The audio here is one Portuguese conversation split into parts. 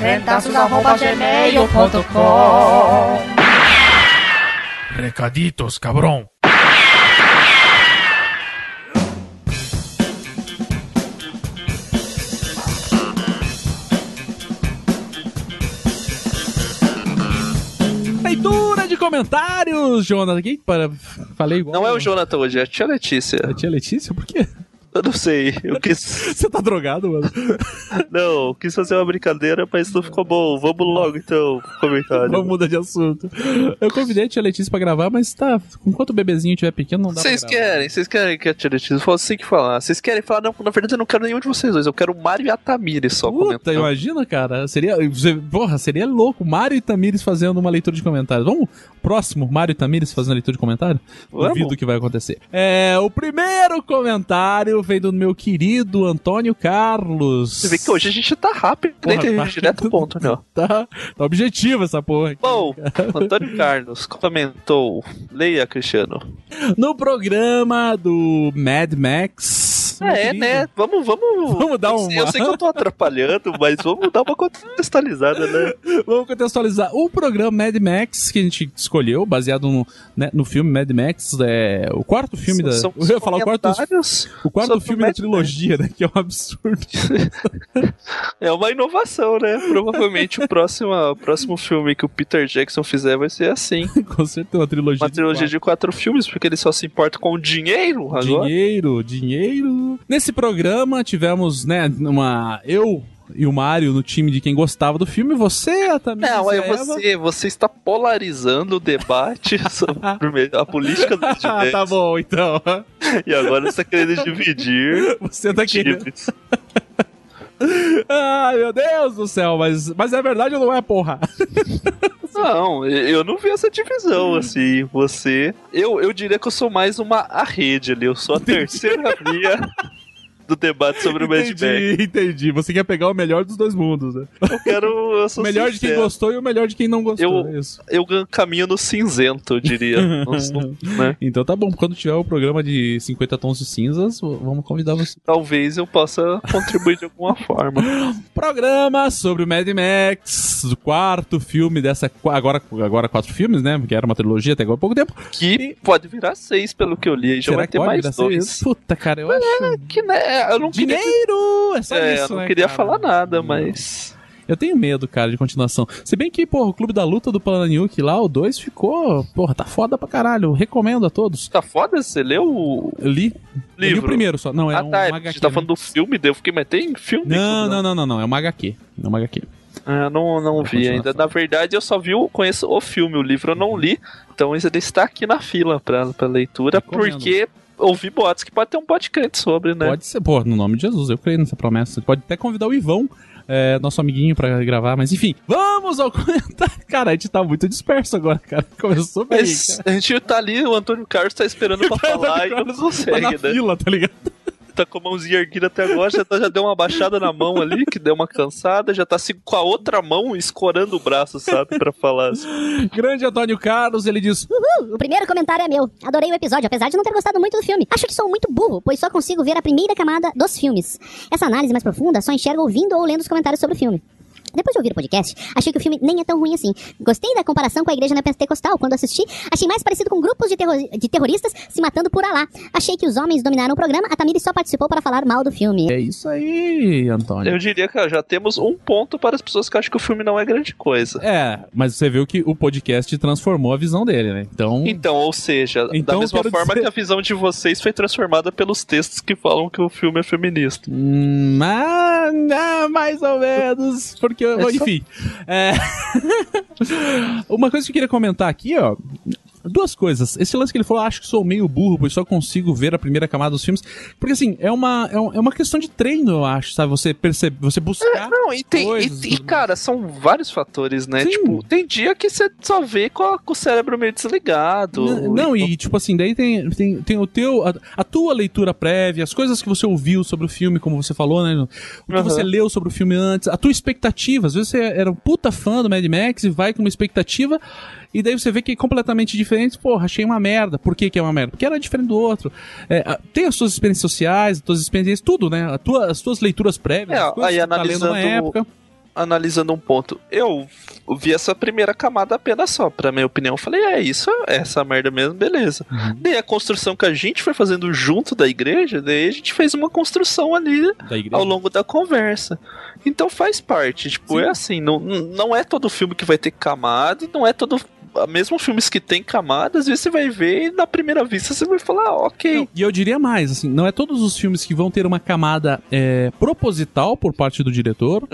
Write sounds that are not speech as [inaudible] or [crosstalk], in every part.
crentaços.gmail.com Recaditos, cabrão. Leitura de comentários, Jonathan. Aqui, para... Falei igual. Não é o Jonathan hoje, é a tia Letícia. A tia Letícia? Por quê? Eu não sei, eu quis. [laughs] Você tá drogado, mano? [laughs] Não, eu quis fazer uma brincadeira, mas não ficou bom. Vamos logo então, comentário. Vamos mudar de assunto. Eu convidei a tia Letícia pra gravar, mas tá. Enquanto o bebezinho estiver pequeno, não dá Vocês pra gravar. querem, vocês querem que a tia Letícia fosse assim que falar. Vocês querem falar, não, na verdade eu não quero nenhum de vocês dois, eu quero o Mário e a Tamires só Puta, comentando. imagina, cara. Seria. Porra, seria louco. Mário e Tamires fazendo uma leitura de comentários. Vamos? Próximo, Mário e Tamires fazendo a leitura de comentário? Vamos. Duvido que vai acontecer. É, o primeiro comentário veio do meu querido Antônio Carlos. Você vê que hoje a gente tá rápido, Porra, né? tá- Direto ao ponto, né? [laughs] Tá, tá objetivo essa porra. aqui. Bom, Antônio Carlos comentou. Leia, Cristiano. No programa do Mad Max. Ah, é, né? Vamos, vamos. [laughs] Vamos dar uma- sei- Eu sei que eu tô atrapalhando, mas vamos dar uma contextualizada, né? [laughs] Vamos contextualizar. O programa Mad Max que a gente escolheu, baseado no, né, no filme Mad Max, é o quarto filme da. São- eu ia falar o quarto, o quarto filme da trilogia, né? Que é um absurdo. [laughs] É uma inovação, né? Provavelmente o próximo, o próximo filme que o Peter Jackson fizer vai ser assim. Com certeza, uma trilogia. Uma trilogia de quatro filmes, porque ele só se importa com o dinheiro agora. Dinheiro, dinheiro. Nesse programa tivemos, né, uma. Eu e o Mário no time de quem gostava do filme. Você, Tamires Não, é você, você está polarizando o debate [laughs] sobre a política dos [laughs] Ah, direitos. tá bom, então. E agora você está querendo dividir Você tá querendo. [laughs] Ai, meu Deus do céu, mas, mas é verdade ou não é, porra? Não, eu não vi essa divisão, assim. Você. Eu, eu diria que eu sou mais uma a rede ali. Eu sou a [laughs] terceira via do debate sobre o Mad Max. Entendi, entendi. Você quer pegar o melhor dos dois mundos, né? Eu quero. Eu [laughs] O melhor de quem sincero. gostou e o melhor de quem não gostou. Eu- é isso. Eu caminho no cinzento, eu diria. [laughs] Né? Então tá bom, quando tiver o programa de 50 tons de cinzas, vamos convidar você. Talvez eu possa contribuir de alguma forma. [laughs] Programa sobre o Mad Max, o quarto filme dessa. Agora, agora quatro filmes, né? Porque era uma trilogia até agora há pouco tempo. Que pode virar seis, pelo que eu li. Já Será vai que ter mais dois. seis? Puta, cara, eu acho. Que, né, eu não queria, Dinheiro! É só é, isso, eu não né, queria cara? falar nada, mas. Eu tenho medo, cara, de continuação. Se bem que, porra, o Clube da Luta do Plananiuk lá, o 2 ficou. Porra, tá foda pra caralho. Recomendo a todos. Tá foda? Você leu o Eu li. Eu li livro? o primeiro só. Não, é ah, um tá. HQ, a gente tá né? falando do filme, eu fiquei, mas tem filme? Não, não, não, não, não. É uma HQ. É uma HQ. Ah, não, não vi ainda. Na verdade, eu só vi, o- conheço o filme, o livro eu não li. Então esse está aqui na fila pra, pra leitura, Recomendo. porque ouvi boatos que pode ter um podcast sobre, né? Pode ser, pô, no nome de Jesus, eu creio nessa promessa. Pode até convidar o Ivão, é, nosso amiguinho, pra gravar, mas enfim, vamos ao [laughs] comentário. Cara, a gente tá muito disperso agora, cara. Começou bem. Mas cara. a gente tá ali, o Antônio Carlos tá esperando pra [laughs] falar e não Tá na consegue, né? fila, tá ligado? Tá com a mãozinha erguida até agora, já, tá- já deu uma baixada na mão ali, que deu uma cansada, já tá assim com a outra mão escorando o braço, sabe, pra falar. assim. Grande Antônio Carlos, ele diz: Uhul, o primeiro comentário é meu. Adorei o episódio, apesar de não ter gostado muito do filme. Acho que sou muito burro, pois só consigo ver a primeira camada dos filmes. Essa análise mais profunda só enxergo ouvindo ou lendo os comentários sobre o filme. Depois de ouvir o podcast, achei que o filme nem é tão ruim assim. Gostei da comparação com a igreja neopentecostal. Quando assisti, achei mais parecido com grupos de, terro- de terroristas se matando por Alá. Achei que os homens dominaram o programa, a Tamiri só participou para falar mal do filme. É isso aí, Antônio. Eu diria que ó, já temos um ponto para as pessoas que acham que o filme não é grande coisa. É, mas você viu que o podcast transformou a visão dele, né? Então. Então, ou seja, Então, da mesma forma dizer- que a visão de vocês foi transformada pelos textos que falam que o filme é feminista. Hum, ah, ah, mais ou menos. Porque, É só- enfim. é, [laughs] Uma coisa que eu queria comentar aqui, ó. Duas coisas. Esse lance que ele falou, acho que sou meio burro, pois só consigo ver a primeira camada dos filmes. Porque assim, é uma, é, um- é uma questão de treino, eu acho, sabe? Você percebe, você buscar. Não, e tem. coisas E, e e, cara, são vários fatores, né? Sim. Tipo, tem dia que você só vê com, a- com o cérebro meio desligado. N- Não, e tipo assim, daí tem, tem, tem o teu. A, a tua leitura prévia, as coisas que você ouviu sobre o filme, como você falou, né? O que Aham. você leu sobre o filme antes, a tua expectativa. Às vezes você era um puta fã do Mad Max e vai com uma expectativa. E daí você vê que é completamente diferente. Porra, achei uma merda. Por que, que é uma merda? Porque era diferente do outro. É, tem as suas experiências sociais, as tuas experiências, tudo, né? A tua, as tuas leituras prévias, É, as coisas aí que tá lendo na analisando- época. Analisando um ponto, eu vi essa primeira camada apenas só. Pra minha opinião, eu falei, é isso, é essa merda mesmo, beleza. Uhum. Daí a construção que a gente foi fazendo junto da igreja, daí a gente fez uma construção ali ao longo da conversa. Então faz parte, tipo, Sim. é assim, não, não é todo filme que vai ter camada, e não é todo. Mesmo filmes que tem camadas, às vezes você vai ver e na primeira vista você vai falar, ah, ok. Não, e eu diria mais, assim, não é todos os filmes que vão ter uma camada é, proposital por parte do diretor,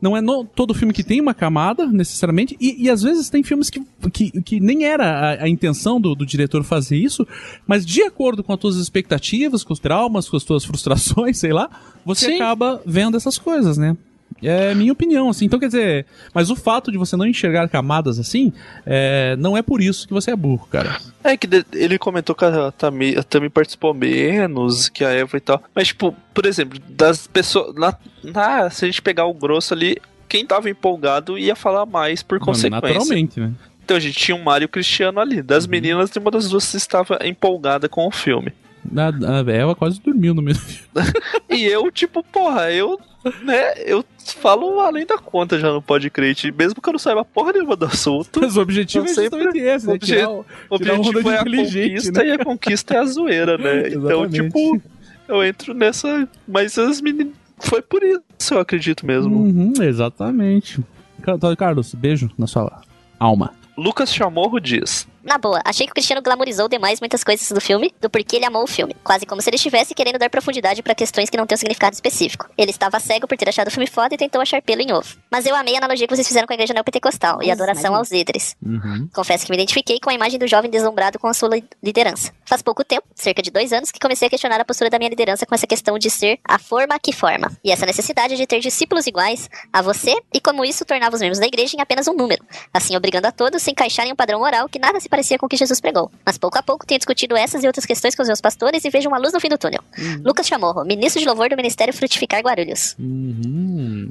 não é no- todo filme que tem uma camada, necessariamente, e, e às vezes tem filmes que, que, que nem era a, a intenção do, do diretor fazer isso, mas de acordo com as tuas expectativas, com os traumas, com as tuas frustrações, [laughs] sei lá, você Sim. acaba vendo essas coisas, né? É minha opinião, assim. Então, quer dizer, mas o fato de você não enxergar camadas assim, é, não é por isso que você é burro, cara. É que ele comentou que a Tami, a Tami participou menos que a Eva e tal. Mas, tipo, por exemplo, das pessoas. Na, na- se a gente pegar o grosso ali, quem tava empolgado ia falar mais por consequência. Naturalmente, né? Então a gente tinha um Mário Cristiano ali. Das meninas, uma das duas estava empolgada com o filme. A, a Eva quase dormiu no mesmo filme. [laughs] E eu, tipo, porra, eu, né, eu falo além da conta já no podcast, mesmo que eu não saiba porra nenhuma do assunto. Mas o objetivo Eu é justamente esse, né? o Tirar o- objetivo é a conquista né? e a conquista é a zoeira, né? [laughs] então, tipo, eu entro nessa. Mas as meninas. Foi por isso, eu acredito mesmo. Uhum, exatamente. Car- Carlos, beijo na sua alma. Lucas Chamorro diz. Na boa, achei que o Cristiano glamorizou demais muitas coisas do filme, do porquê ele amou o filme. Quase como se ele estivesse querendo dar profundidade pra questões que não têm um significado específico. Ele estava cego por ter achado o filme foda e tentou achar pelo em ovo. Mas eu amei a analogia que vocês fizeram com a igreja neopentecostal e a adoração aos líderes. Uhum. Confesso que me identifiquei com a imagem do jovem deslumbrado com a sua li- liderança. Faz pouco tempo, cerca de dois anos, que comecei a questionar a postura da minha liderança com essa questão de ser a forma que forma. E essa necessidade de ter discípulos iguais a você e como isso tornava os membros da igreja em apenas um número. Assim, obrigando a todos a se encaixarem em um padrão moral que nada se parecia com o que Jesus pregou. Mas pouco a pouco tenho discutido essas e outras questões com os meus pastores e vejo uma luz no fim do túnel. Lucas Chamorro, ministro de louvor do Ministério Frutificar Guarulhos. Uhum.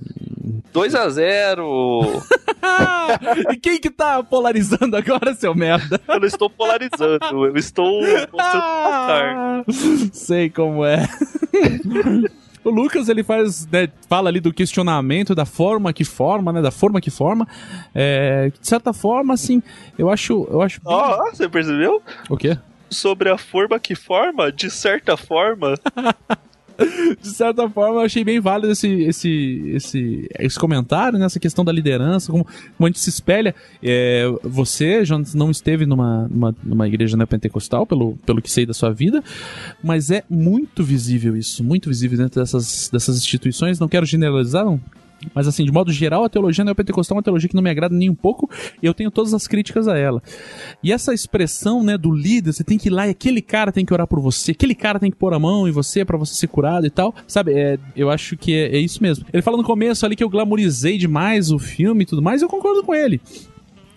2 a 0 Ah, [laughs] e quem que tá polarizando agora, seu merda? Eu não estou polarizando, eu estou mostrando [laughs] sei como é. O Lucas, ele faz, né, fala ali do questionamento, da forma que forma, né, da forma que forma. É, de certa forma, assim, eu acho, eu acho bem- Ó, você percebeu? O quê? Sobre a forma que forma, de certa forma. [laughs] [laughs] De certa forma, eu achei bem válido esse, esse, esse, esse comentário, né? Essa questão da liderança, como, como a gente se espelha. É, você, Jonas, não esteve numa, numa, numa igreja neopentecostal, pelo, pelo que sei da sua vida, mas é muito visível isso, muito visível dentro dessas, dessas instituições. Não quero generalizar, não. Mas assim, de modo geral, a teologia neopentecostal é uma teologia que não me agrada nem um pouco e eu tenho todas as críticas a ela. E essa expressão, né, do líder, você tem que ir lá e aquele cara tem que orar por você, aquele cara tem que pôr a mão em você pra você ser curado e tal. Sabe, é, eu acho que é, é isso mesmo. Ele fala no começo ali que eu glamorizei demais o filme e tudo mais, eu concordo com ele.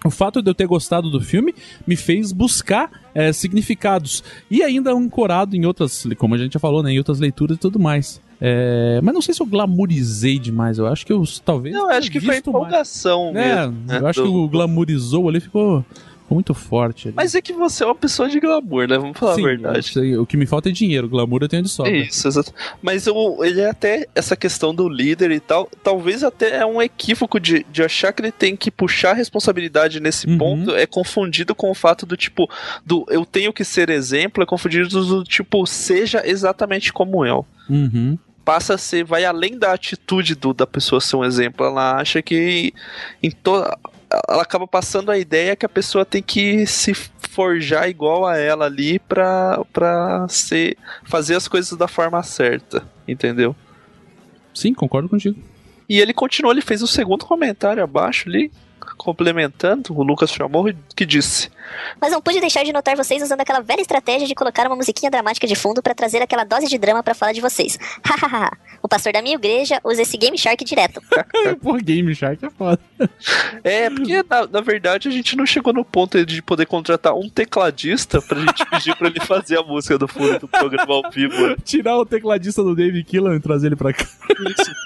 O fato de eu ter gostado do filme me fez buscar é, significados. E ainda ancorado em outras, como a gente já falou, né, em outras leituras e tudo mais. É, mas não sei se eu glamorizei demais. Eu acho que eu talvez. Não, eu acho que foi visto mais. empolgação É, mesmo. né, eu acho do- que o glamorizou ali ficou, muito forte. Ali. Mas é que você é uma pessoa de glamour, né? Vamos falar Sim, a verdade. eu sei, o que me falta é dinheiro, glamour eu tenho de sobra. Isso, exato. Mas o, ele é até essa questão do líder e tal, talvez até é um equívoco de, de achar que ele tem que puxar a responsabilidade nesse Uhum. ponto, é confundido com o fato do tipo, do eu tenho que ser exemplo, é confundido do tipo, seja exatamente como eu. Uhum. Passa a ser, vai além da atitude do, da pessoa ser um exemplo, ela acha que em to, ela acaba passando a ideia que a pessoa tem que se forjar igual a ela ali pra, pra ser, fazer as coisas da forma certa, entendeu? Sim, concordo contigo. E ele continuou, ele fez o segundo comentário abaixo ali, complementando, o Lucas chamou que disse: Mas não pude deixar de notar vocês usando aquela velha estratégia de colocar uma musiquinha dramática de fundo pra trazer aquela dose de drama pra falar de vocês. [laughs] Hahaha. o pastor da minha igreja usa esse Game Shark direto. [laughs] Por Game Shark é foda. [laughs] É, porque na, na verdade a gente não chegou no ponto de poder contratar um tecladista pra gente pedir pra ele fazer a música do fundo do programa ao vivo. né? Tirar o tecladista do Dave Killan e trazer ele pra cá.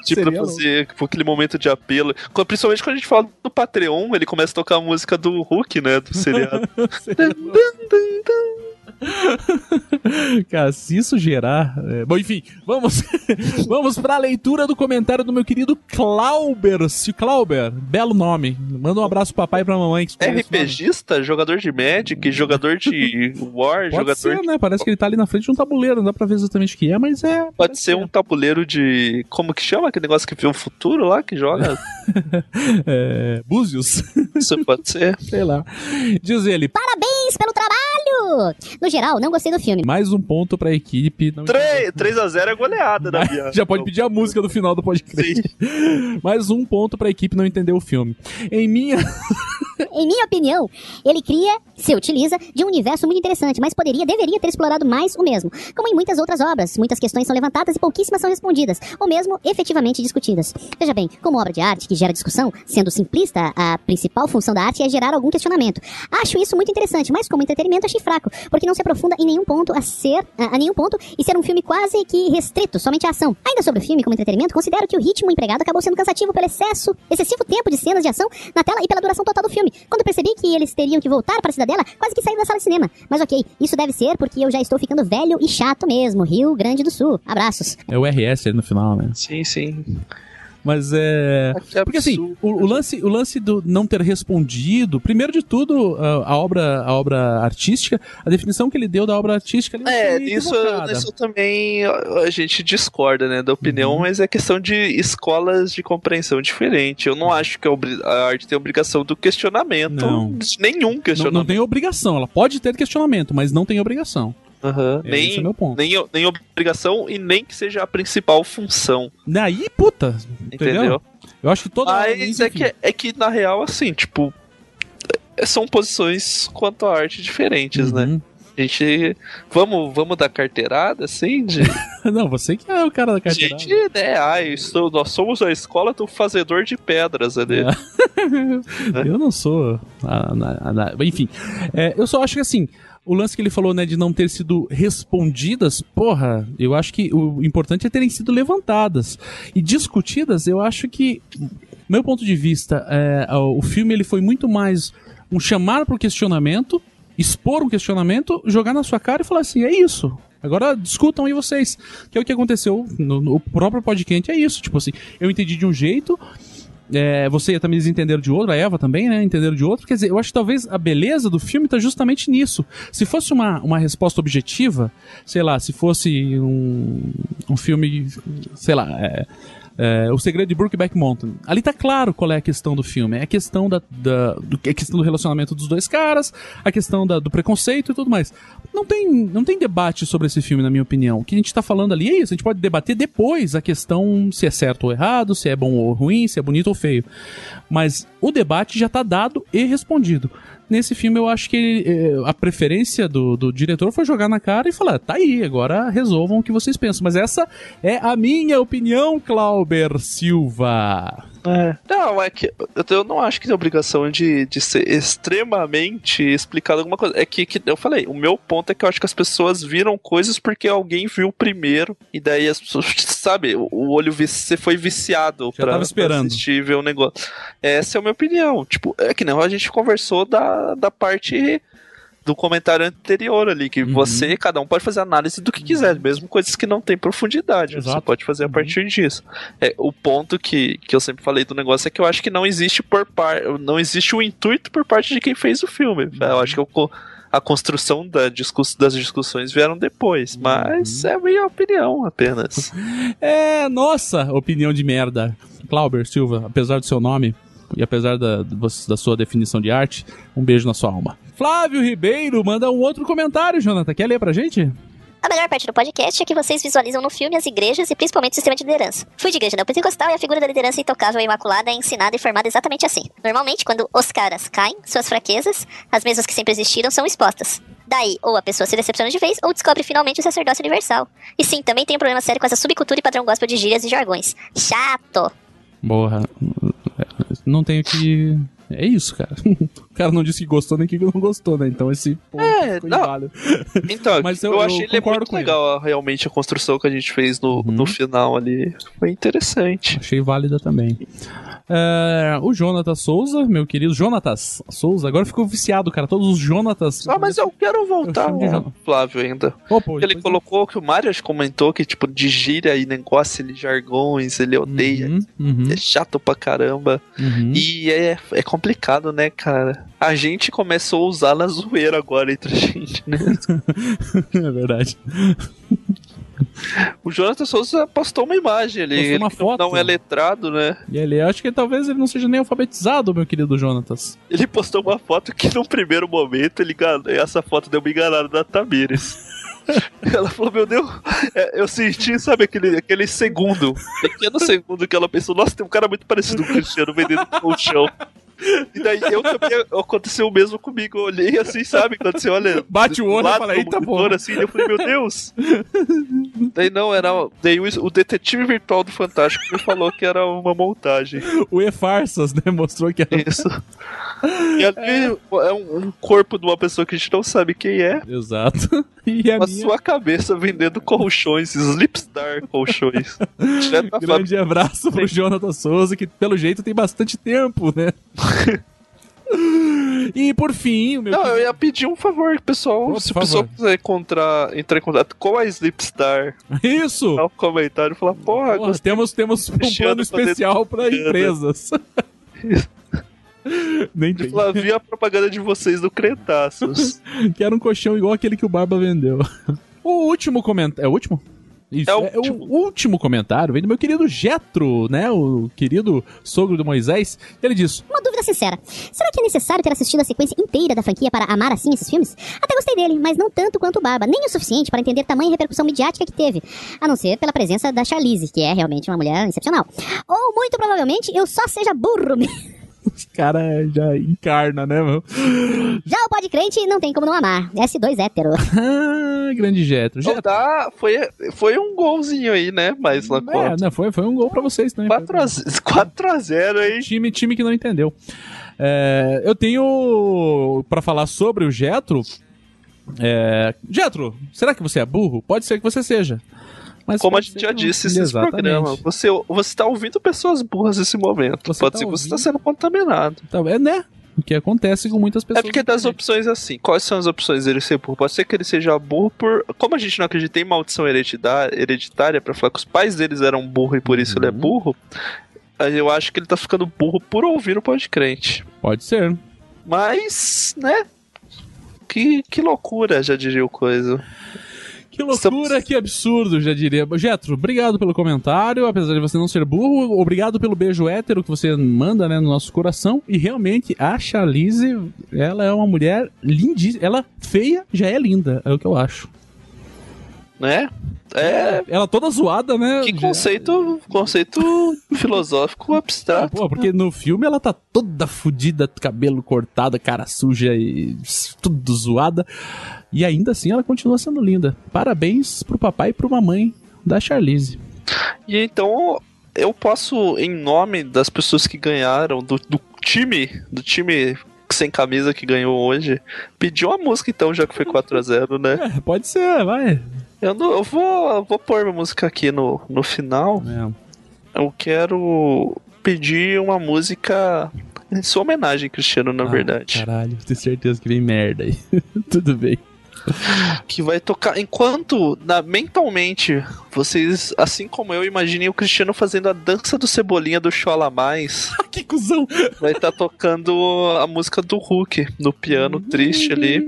Tipo, pra fazer tipo, aquele momento de apelo. Principalmente quando a gente fala do Patreon, ele começa a tocar a música do Hulk, né? Do seriado. 噔噔噔噔。[laughs] Cara, se isso gerar. é, Bom, enfim, vamos, [laughs] vamos pra leitura do comentário do meu querido Clauber. Se Clauber, belo nome. Manda um abraço pro papai e pra mamãe. Que. RPGista, jogador de Magic, jogador de [laughs] War, Pode jogador ser, de... né? Parece que ele tá ali na frente de um tabuleiro, não dá pra ver exatamente o que é, mas é. Pode ser um tabuleiro de. Como que chama aquele negócio que vê o futuro lá que joga? É. Búzios, Isso pode ser. sei lá. Diz ele, Parabéns pelo trabalho! No geral, não gostei do filme. mais um ponto pra equipe. Não 3, 3x0 é goleada [laughs] da minha. Já pode pedir a música do final do podcast. [laughs] Mais um ponto pra equipe não entender o filme. Em minha. [laughs] Em minha opinião, ele cria, se utiliza, de um universo muito interessante, mas poderia, deveria ter explorado mais o mesmo. Como em muitas outras obras, muitas questões são levantadas e pouquíssimas são respondidas, ou mesmo efetivamente discutidas. Veja bem, como obra de arte que gera discussão, sendo simplista, a principal função da arte é gerar algum questionamento. Acho isso muito interessante, mas como entretenimento achei fraco, porque não se aprofunda em nenhum ponto a ser, a, a nenhum ponto e ser um filme quase que restrito, somente à ação. Ainda sobre o filme como entretenimento, considero que o ritmo empregado acabou sendo cansativo pelo excesso, excessivo tempo de cenas de ação na tela e pela duração total do filme. Quando percebi que eles teriam que voltar para a cidadela, quase que saí da sala de cinema. Mas ok, isso deve ser porque eu já estou ficando velho e chato mesmo. Rio Grande do Sul. Abraços. É o RS ali no final, né? Sim, sim. Mas é. Que Porque assim, o, o lance, o lance do não ter respondido, primeiro de tudo, a, a obra, a obra artística, a definição que ele deu da obra artística É, equivocada. nisso também a gente discorda, né, da opinião, Uhum. mas é questão de escolas de compreensão diferente. Eu não acho que a, arte tem obrigação do questionamento. Não. Nenhum Não, questionamento. não tem obrigação, ela pode ter questionamento, mas não tem obrigação. Aham. É, esse é nem, meu ponto. nem, nem obrigação e nem que seja a principal função. Daí, puta, entendeu? Entendeu? Eu acho que toda Mas é enfim. que, é que, na real, assim, tipo. é- São posições quanto à arte diferentes, né? A gente. Vamos, vamos dar carteirada, assim? De, [laughs] Não, você que é o cara da carteira. gente, né? Ah, eu sou- nós somos a escola do fazedor de pedras ali. É. [laughs] eu não sou. a- a- a- a- enfim, é, eu só acho que assim. O lance que ele falou, né, de não ter sido respondidas, porra, eu acho que o importante é terem sido levantadas. E discutidas, eu acho que, meu ponto de vista, é, o filme ele foi muito mais um chamar para o questionamento, expor um questionamento, jogar na sua cara e falar assim, é isso. Agora discutam aí vocês. Que é o que aconteceu no, no próprio podcast, é isso. Tipo assim, eu entendi de um jeito, é, você também entenderam de outro, a Eva também, né? Entenderam de outro. Quer dizer, eu acho que talvez a beleza do filme tá justamente nisso. Se fosse uma, uma resposta objetiva, sei lá, se fosse um, um filme, sei lá, é, é, O Segredo de Brookback Mountain. Ali tá claro qual é a questão do filme. É a questão, da, da do, é a questão do relacionamento dos dois caras, a questão da- do preconceito e tudo mais. Não tem, não tem debate sobre esse filme, na minha opinião. O que a gente tá falando ali é isso. A gente pode debater depois a questão se é certo ou errado, se é bom ou ruim, se é bonito ou feio. Mas o debate já tá dado e respondido. Nesse filme, eu acho que eh, a preferência do, do diretor foi jogar na cara e falar: tá aí, agora resolvam o que vocês pensam. Mas essa é a minha opinião, Clauber Silva. Não, é que eu- não acho que tem obrigação de, de ser extremamente explicado alguma coisa. É que, que eu falei, o meu ponto é que eu acho que as pessoas viram coisas porque alguém viu primeiro, e daí as pessoas, [laughs] sabe, o olho você foi viciado Já pra, tava esperando. pra assistir e ver o negócio. Essa é a minha opinião. Tipo, é que nem a gente conversou da, da parte do comentário anterior ali, que Uhum. você, cada um pode fazer análise do que quiser, mesmo coisas que não tem profundidade. Você Exato. pode fazer a Uhum. partir disso. É, o ponto que, que eu sempre falei do negócio é que eu acho que não existe por par, não existe o intuito por parte de quem fez o filme. Uhum. Eu acho que co- a construção da discuss, das discussões vieram depois, Uhum. mas é a minha opinião apenas. [laughs] É, nossa, opinião de merda. Clauber Silva, apesar do seu nome e apesar da, da sua definição de arte, um beijo na sua alma. Flávio Ribeiro manda um outro comentário, Jonathan. Quer ler pra gente? A melhor parte do podcast é que vocês visualizam no filme as igrejas e principalmente o sistema de liderança. Fui de igreja neopentecostal e a figura da liderança intocável e imaculada é ensinada e formada exatamente assim. Normalmente, quando os caras caem, suas fraquezas, as mesmas que sempre existiram, são expostas. Daí, ou a pessoa se decepciona de vez, ou descobre finalmente o sacerdócio universal. E sim, também tem um problema sério com essa subcultura e padrão gospel de gírias e jargões. Chato! Porra. Não tenho que. É isso, cara. [laughs] O cara não disse que gostou nem que não gostou, né? Então esse ponto É, ficou não. inválido. [laughs] Então, Mas eu, eu- eu achei ele concordo muito com ele. legal, realmente, a construção que a gente fez no, Uhum. no final ali. Foi interessante. Achei válida também. É, o Jonatas Souza, meu querido Jonatas Souza, agora ficou viciado, cara. Todos os Jonatas. Ah, mas eu quero voltar ao João. Flávio ainda. Pô, Ele colocou que o que comentou que, tipo, de gíria e negócio, ele jargões, ele odeia. Uhum, uhum, É chato pra caramba. uhum. E é, é complicado, né, cara? A gente começou a usar na zoeira agora entre a gente, né? [laughs] é verdade. O Jonathan Souza postou uma imagem ali. Postou uma foto. Não é letrado, né? E ele, acho que talvez ele não seja nem alfabetizado, meu querido Jonatas. Ele postou uma foto que no primeiro momento ele essa foto deu uma enganada da Tamires. [laughs] Ela falou, meu Deus, é, eu senti, sabe, aquele, aquele segundo, pequeno segundo que ela pensou, nossa, tem um cara muito parecido com o Cristiano vendendo colchão. E daí eu também aconteceu o mesmo comigo. Eu olhei assim, sabe? Quando você olha. Bate o olho e fala, "Eita, monitor, porra." assim, eu falei, meu Deus! [laughs] daí não, era. Daí o, o detetive virtual do Fantástico me falou que era uma montagem. O E-Farsas, né? Mostrou que era. Isso. [laughs] E ali é um, um corpo de uma pessoa que a gente não sabe quem é. Exato. E a A minha. sua cabeça vendendo colchões, Slipstar colchões. [laughs] Grande abraço pro Jonathan Souza, que pelo jeito tem bastante tempo, né? [laughs] e por fim, o meu. Não, eu ia pedir um favor, pessoal. Por se o pessoal quiser encontrar, entrar em contato com a Slipstar, Isso! dar um comentário e falar, porra, Porra, temos, temos um plano especial para empresas. [laughs] Nem tem. gostei. vi a propaganda de vocês do Cretaços. [laughs] Que era um colchão igual aquele que o Barba vendeu. O último comentário. É o último? Isso, É o é, último. o último comentário vem do meu querido Jetro, né? O querido sogro do Moisés. Ele diz: Uma dúvida sincera. Será que é necessário ter assistido a sequência inteira da franquia para amar assim esses filmes? Até gostei dele, mas não tanto quanto o Barba, nem o suficiente para entender tamanha repercussão midiática que teve. A não ser pela presença da Charlize, que é realmente uma mulher excepcional. Ou, muito provavelmente, eu só seja burro mesmo. Os caras já encarna, né, meu? Já o Pode Crente não tem como não amar. S2 hétero. [laughs] Ah, grande Jetro. Jetro. dá, foi, foi um golzinho aí, né? Mas lá É, né, foi, foi um gol pra vocês também. 4x0 aí. [laughs] Time, time que não entendeu. É, eu tenho pra falar sobre o Jetro. É, Jetro, será que você é burro? Pode ser que você seja. Mas Como a gente já disse nesse Exatamente. programa, você, você tá ouvindo pessoas burras nesse momento. Você Pode tá ser que você ouvindo. tá sendo contaminado. Tá, é, né? O que acontece com muitas pessoas. É porque das opções assim, quais são as opções dele ser burro? Pode ser que ele seja burro por. Como a gente não acredita em maldição hereditá- hereditária, pra falar que os pais deles eram burro e por isso ele é Uhum. burro, eu acho que ele tá ficando burro por ouvir o podcrente. Pode ser. Mas, né? Que, que loucura, já diria o coisa. Que loucura, Estamos- que absurdo, já diria. Jetro, obrigado pelo comentário, apesar de você não ser burro. Obrigado pelo beijo hétero que você manda, né, no nosso coração. E realmente, a Charlize, ela é uma mulher lindíssima. Ela feia já é linda, é o que eu acho. Né? É. Ela toda zoada, né? Que conceito, conceito filosófico abstrato. Pô, porque no filme ela tá toda fodida, cabelo cortado, cara suja e tudo zoada. E ainda assim ela continua sendo linda. Parabéns pro papai e pro mamãe da Charlize. E então eu posso, em nome das pessoas que ganharam, do, do time, do time sem camisa que ganhou hoje, pedir uma música então, já que foi 4x0, né? É, pode ser, vai. Eu, não, eu vou, eu vou pôr minha música aqui no, no final. É. Eu quero pedir uma música em sua homenagem, Cristiano, na Ah, verdade. Caralho, tenho certeza que vem merda aí. [laughs] Tudo bem. que vai tocar enquanto na, mentalmente vocês, assim como eu, imaginem o Cristiano fazendo a dança do Cebolinha do Chola Mais. [laughs] que cuzão! Vai estar tocando a música do Hulk no piano triste ali,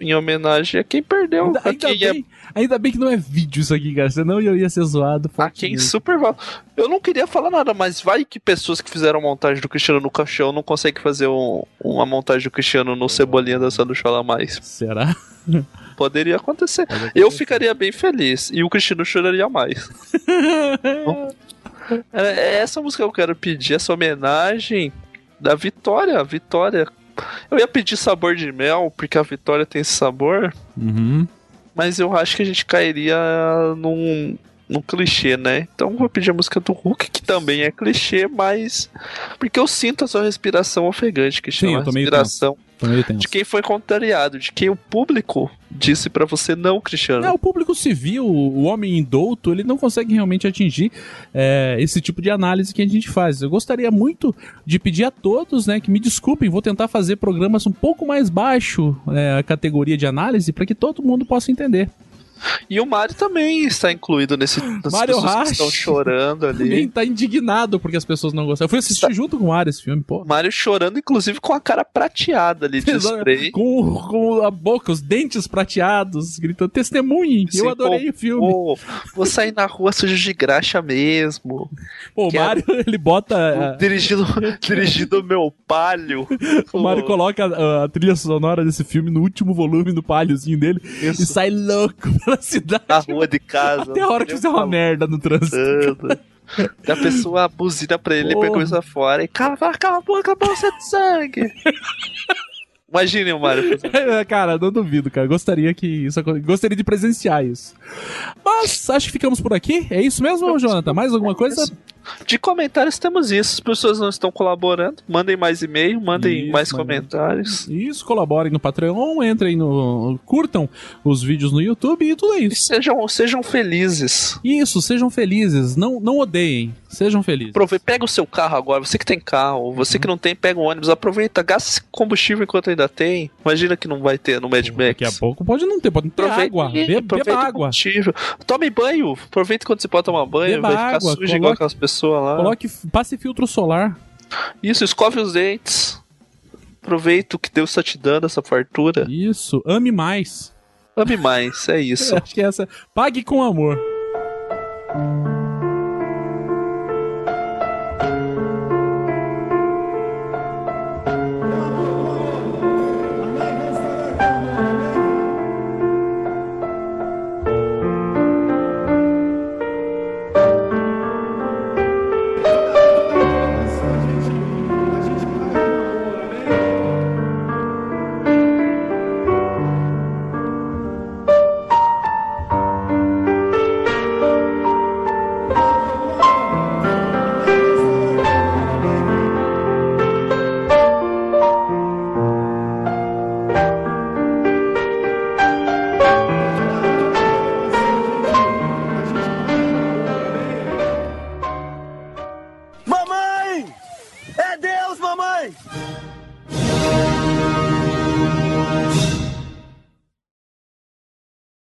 em homenagem a quem perdeu, Ainda, ainda é, bem, ainda bem que não é vídeo isso aqui, cara. Senão eu ia ser zoado. a quem super val- Eu não queria falar nada, mas vai que pessoas que fizeram montagem do Cristiano no caixão não conseguem fazer um- uma montagem do Cristiano no Cebolinha dançando Chola Mais. Será? [laughs] poderia acontecer. Eu ficaria bem feliz e o Cristiano choraria mais. [laughs] é, é essa música eu quero pedir, essa homenagem da Vitória. Vitória. Eu ia pedir sabor de mel, porque a Vitória tem esse sabor. Uhum. Mas eu acho que a gente cairia num, num clichê, né? Então vou pedir a música do Hulk, que também é clichê, mas. Porque eu sinto a sua respiração ofegante, que chama Sim, respiração meio. De quem foi contrariado, de quem o público disse pra você não, Cristiano. É, o público civil, o homem indouto, ele não consegue realmente atingir é, esse tipo de análise que a gente faz. Eu gostaria muito de pedir a todos, né, que me desculpem, vou tentar fazer programas um pouco mais baixo é, a categoria de análise para que todo mundo possa entender. E o Mario também está incluído nesse. Mario Hash. estão chorando ali. Também tá indignado porque as pessoas não gostam. Eu fui assistir junto com o Mario esse filme, pô. Mario chorando, inclusive, com a cara prateada ali de spray. Com, com a boca, os dentes prateados, gritando testemunhe. Eu adorei pô, o filme. Pô, vou sair na rua sujo de graxa mesmo. Pô, o que é- Mario, [laughs] ele bota. Dirigindo, dirigindo o meu palio. O Mario coloca a, a trilha sonora desse filme no último volume do palhozinho dele e Isso. sai louco pela cidade. na rua de casa. Até a hora que fizer uma merda no trânsito. merda. A pessoa buzina pra ele e Porra. põe a cabeça fora. E cala, cala a boca, bolsa de sangue. Imagine o Mario fazendo. [laughs] Cara, não duvido, cara. Gostaria que isso gostaria de presenciar isso. Mas acho que ficamos por aqui. É isso mesmo, Jonathan? Mais alguma coisa? De comentários temos isso. As pessoas não estão colaborando. Mandem mais e-mail, mandem Isso, mais mandem. comentários. Isso, colaborem no Patreon, entrem no. curtam os vídeos no YouTube e tudo é E isso. sejam, sejam felizes. Isso, sejam felizes, não, não odeiem, sejam felizes. Aprove- Pega o seu carro agora, você que tem carro, você que não tem, pega um ônibus, aproveita, gasta esse combustível enquanto ainda tem. Imagina que não vai ter no Mad Max. Daqui a pouco pode não ter, pode não ter Aproveita, água. e Beba o água. combustível. Tome banho. Aproveita quando você pode tomar banho. Beba vai ficar água, sujo igual aquelas pessoas lá. Coloque, passe filtro solar. Isso, escove os dentes. Aproveita o que Deus está te dando, essa fartura. Isso, ame mais. Ame mais, é isso. [laughs] Acho que essa. Pague com amor.